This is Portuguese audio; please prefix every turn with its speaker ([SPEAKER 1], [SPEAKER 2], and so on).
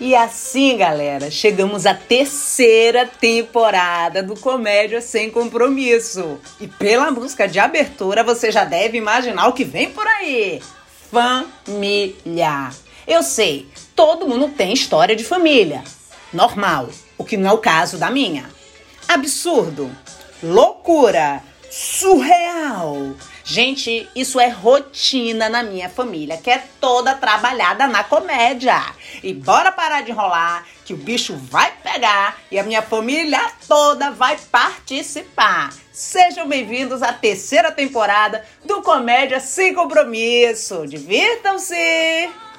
[SPEAKER 1] E assim, galera, chegamos à terceira temporada do Comédia Sem Compromisso. E pela música de abertura, você já deve imaginar o que vem por aí: família. Eu sei, todo mundo tem história de família. Normal, o que não é o caso da minha. Absurdo, loucura, surreal. Gente, isso é rotina na minha família, que é toda trabalhada na comédia. E bora parar de enrolar, que o bicho vai pegar e a minha família toda vai participar. Sejam bem-vindos à terceira temporada do Comédia Sem Compromisso. Divirtam-se!